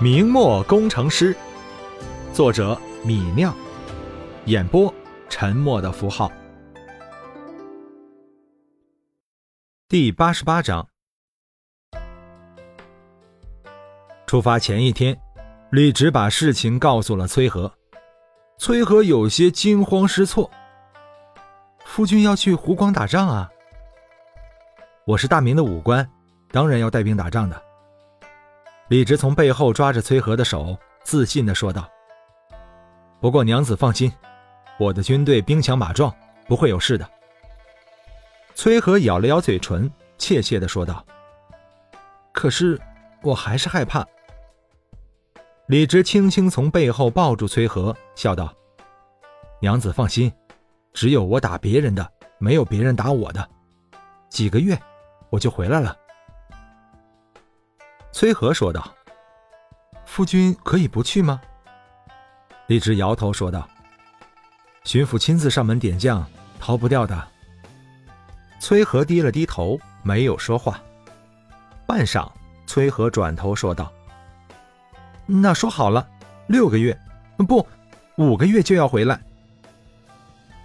明末工程师，作者米酿，演播沉默的符号。第八十八章。出发前一天，李直把事情告诉了崔和，崔和有些惊慌失措。夫君要去湖广打仗啊？我是大明的武官，当然要带兵打仗的。李直从背后抓着崔和的手，自信地说道：“不过娘子放心，我的军队兵强马壮，不会有事的。”崔和咬了咬嘴唇，怯怯地说道：“可是我还是害怕。”李直轻轻从背后抱住崔和，笑道：“娘子放心，只有我打别人的，没有别人打我的。几个月，我就回来了。”崔和说道：“夫君可以不去吗？”李直摇头说道：“巡抚亲自上门点将，逃不掉的。”崔和低了低头，没有说话。半晌，崔和转头说道：“那说好了，六个月，不，五个月就要回来。”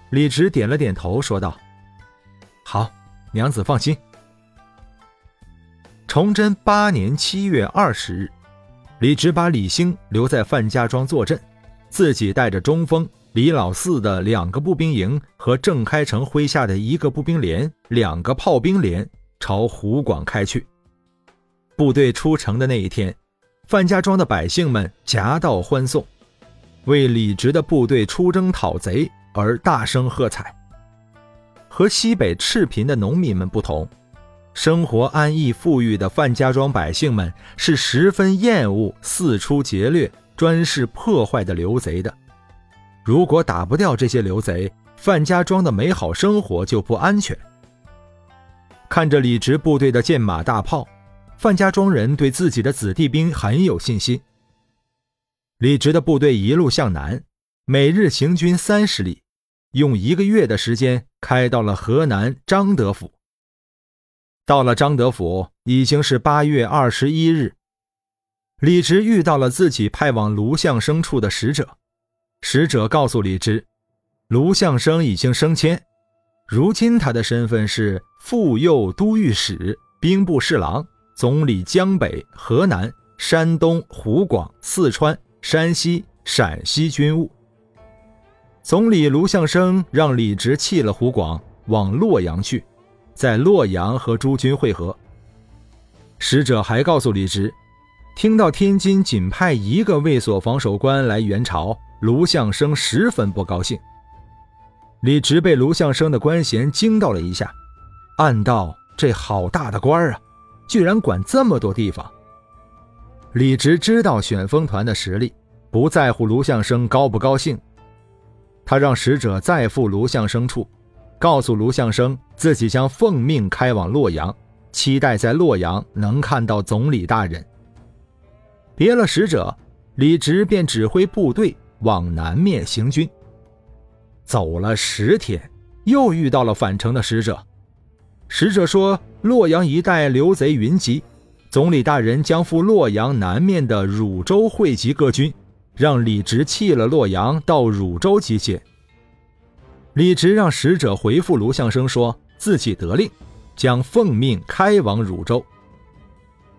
李直点了点头，说道：“好，娘子放心。”崇祯八年七月二十日，李直把李兴留在范家庄坐镇，自己带着中锋、李老四的两个步兵营和郑开成麾下的一个步兵连、两个炮兵连朝湖广开去。部队出城的那一天，范家庄的百姓们夹道欢送，为李直的部队出征讨贼而大声喝彩。和西北赤贫的农民们不同。生活安逸富裕的范家庄百姓们是十分厌恶四处劫掠、专事破坏的刘贼的。如果打不掉这些刘贼，范家庄的美好生活就不安全。看着李直部队的箭马大炮，范家庄人对自己的子弟兵很有信心。李直的部队一路向南，每日行军三十里，用一个月的时间开到了河南张德府。到了张德府，已经是八月二十一日。李直遇到了自己派往卢相生处的使者，使者告诉李直，卢相生已经升迁，如今他的身份是副右都御史、兵部侍郎，总理江北、河南、山东、湖广、四川、山西、陕西军务。总理卢相生让李直弃了湖广，往洛阳去。在洛阳和诸军会合。使者还告诉李直，听到天津仅派一个卫所防守官来援朝，卢相生十分不高兴。李直被卢相生的官衔惊到了一下，暗道：这好大的官啊，居然管这么多地方。李直知道选风团的实力，不在乎卢相生高不高兴，他让使者再赴卢相生处。告诉卢相生，自己将奉命开往洛阳，期待在洛阳能看到总理大人。别了使者，李直便指挥部队往南面行军。走了十天，又遇到了返程的使者。使者说，洛阳一带流贼云集，总理大人将赴洛阳南面的汝州汇集各军，让李直弃了洛阳，到汝州集结。李直让使者回复卢相生，说自己得令，将奉命开往汝州。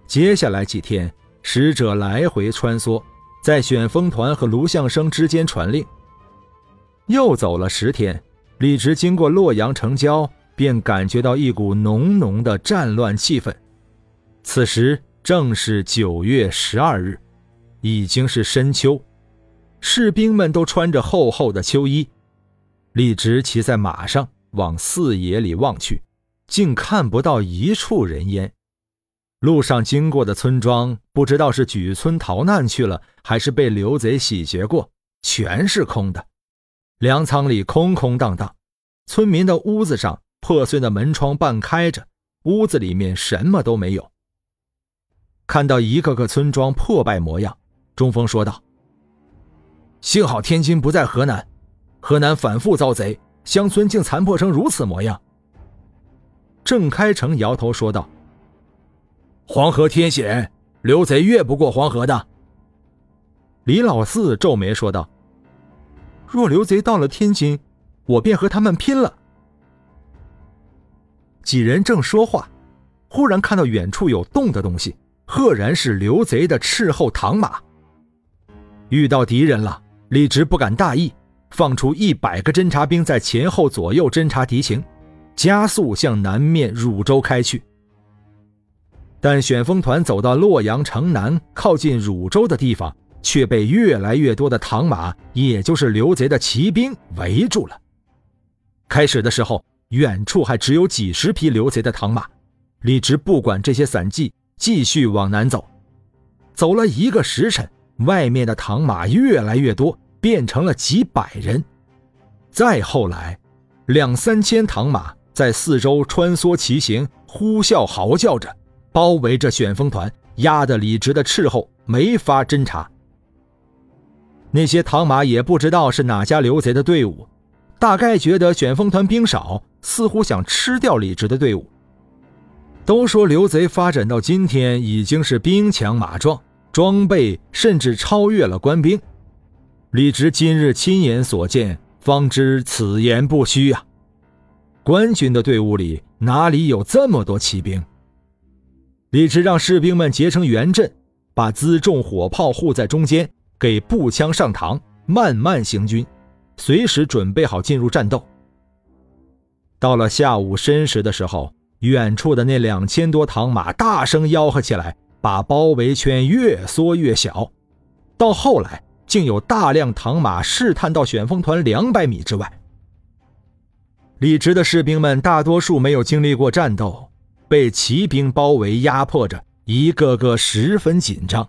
接下来几天，使者来回穿梭，在选风团和卢相生之间传令。又走了十天，李直经过洛阳城郊，便感觉到一股浓浓的战乱气氛。此时正是九月十二日，已经是深秋，士兵们都穿着厚厚的秋衣。李直骑在马上往四野里望去，竟看不到一处人烟。路上经过的村庄，不知道是举村逃难去了，还是被刘贼洗劫过，全是空的。粮仓里空空荡荡，村民的屋子上破碎的门窗半开着，屋子里面什么都没有。看到一个个村庄破败模样，中锋说道：“幸好天津不在河南。”河南反复遭贼，乡村竟残破成如此模样。郑开成摇头说道：“黄河天险，刘贼越不过黄河的。李老四皱眉说道：“若刘贼到了天津，我便和他们拼了。”几人正说话，忽然看到远处有动的东西，赫然是刘贼的斥候唐马。遇到敌人了，李直不敢大意，放出一百个侦察兵在前后左右侦察敌情，加速向南面汝州开去。但旋风团走到洛阳城南，靠近汝州的地方。却被越来越多的唐马，也就是刘贼的骑兵围住了。开始的时候，远处还只有几十匹刘贼的唐马。李直不管这些散骑，继续往南走。走了一个时辰，外面的唐马越来越多，变成了几百人。再后来，两三千唐马在四周穿梭骑行，呼啸嚎叫着，包围着旋风团，压得李直的斥候没法侦查。那些唐马也不知道是哪家刘贼的队伍，大概觉得旋风团兵少，似乎想吃掉李直的队伍。都说刘贼发展到今天已经是兵强马壮，装备甚至超越了官兵。李直今日亲眼所见，方知此言不虚啊！官军的队伍里哪里有这么多骑兵？李直让士兵们结成圆阵，把辎重火炮护在中间。给步枪上膛，慢慢行军，随时准备好进入战斗。到了下午申时的时候，远处的那两千多唐马大声吆喝起来，把包围圈越缩越小。到后来，竟有大量唐马试探到旋风团两百米之外。李直的士兵们大多数没有经历过战斗，被骑兵包围压迫着，一个个十分紧张。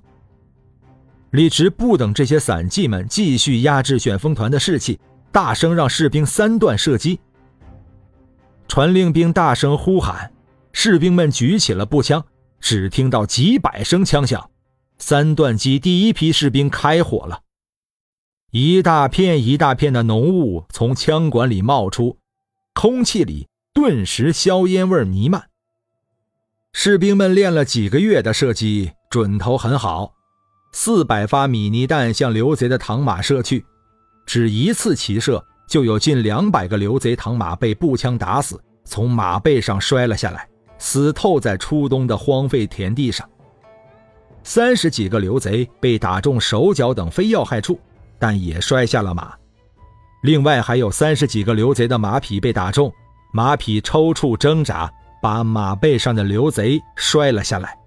李直不等这些散骑们继续压制旋风团的士气，大声让士兵三段射击。传令兵大声呼喊，士兵们举起了步枪，只听到几百声枪响，三段机第一批士兵开火了，一大片一大片的浓雾从枪管里冒出，空气里顿时硝烟味弥漫。士兵们练了几个月的射击，准头很好。四百发米尼弹向刘贼的唐马射去，只一次齐射，就有近两百个刘贼唐马被步枪打死，从马背上摔了下来，死透在初冬的荒废田地上。三十几个刘贼被打中手脚等非要害处，但也摔下了马。另外还有三十几个刘贼的马匹被打中，马匹抽搐挣扎，把马背上的刘贼摔了下来。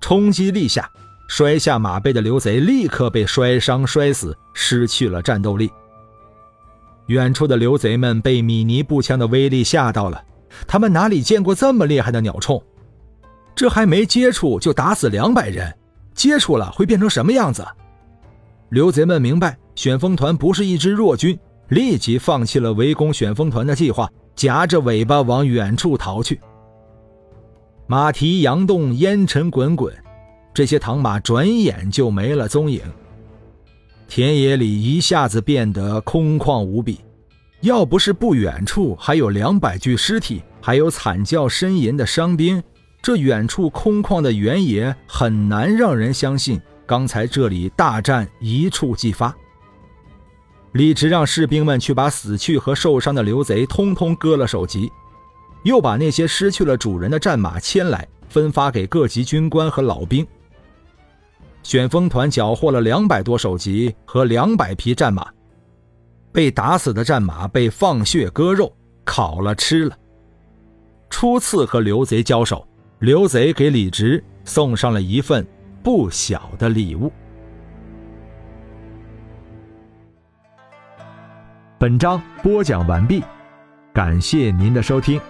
冲击力下。摔下马背的刘贼立刻被摔伤摔死，失去了战斗力。远处的刘贼们被米尼步枪的威力吓到了，他们哪里见过这么厉害的鸟铳？这还没接触就打死两百人，接触了会变成什么样子？刘贼们明白旋风团不是一支弱军，立即放弃了围攻旋风团的计划，夹着尾巴往远处逃去。马蹄扬动，烟尘滚滚。这些唐马转眼就没了踪影，田野里一下子变得空旷无比。要不是不远处还有两百具尸体，还有惨叫呻吟的伤兵，这远处空旷的原野很难让人相信刚才这里大战一触即发。李直让士兵们去把死去和受伤的刘贼通通割了首级，又把那些失去了主人的战马牵来，分发给各级军官和老兵。旋风团缴获了两百多首级和两百匹战马，被打死的战马被放血割肉烤了吃了。初次和刘贼交手，刘贼给李直送上了一份不小的礼物。本章播讲完毕，感谢您的收听。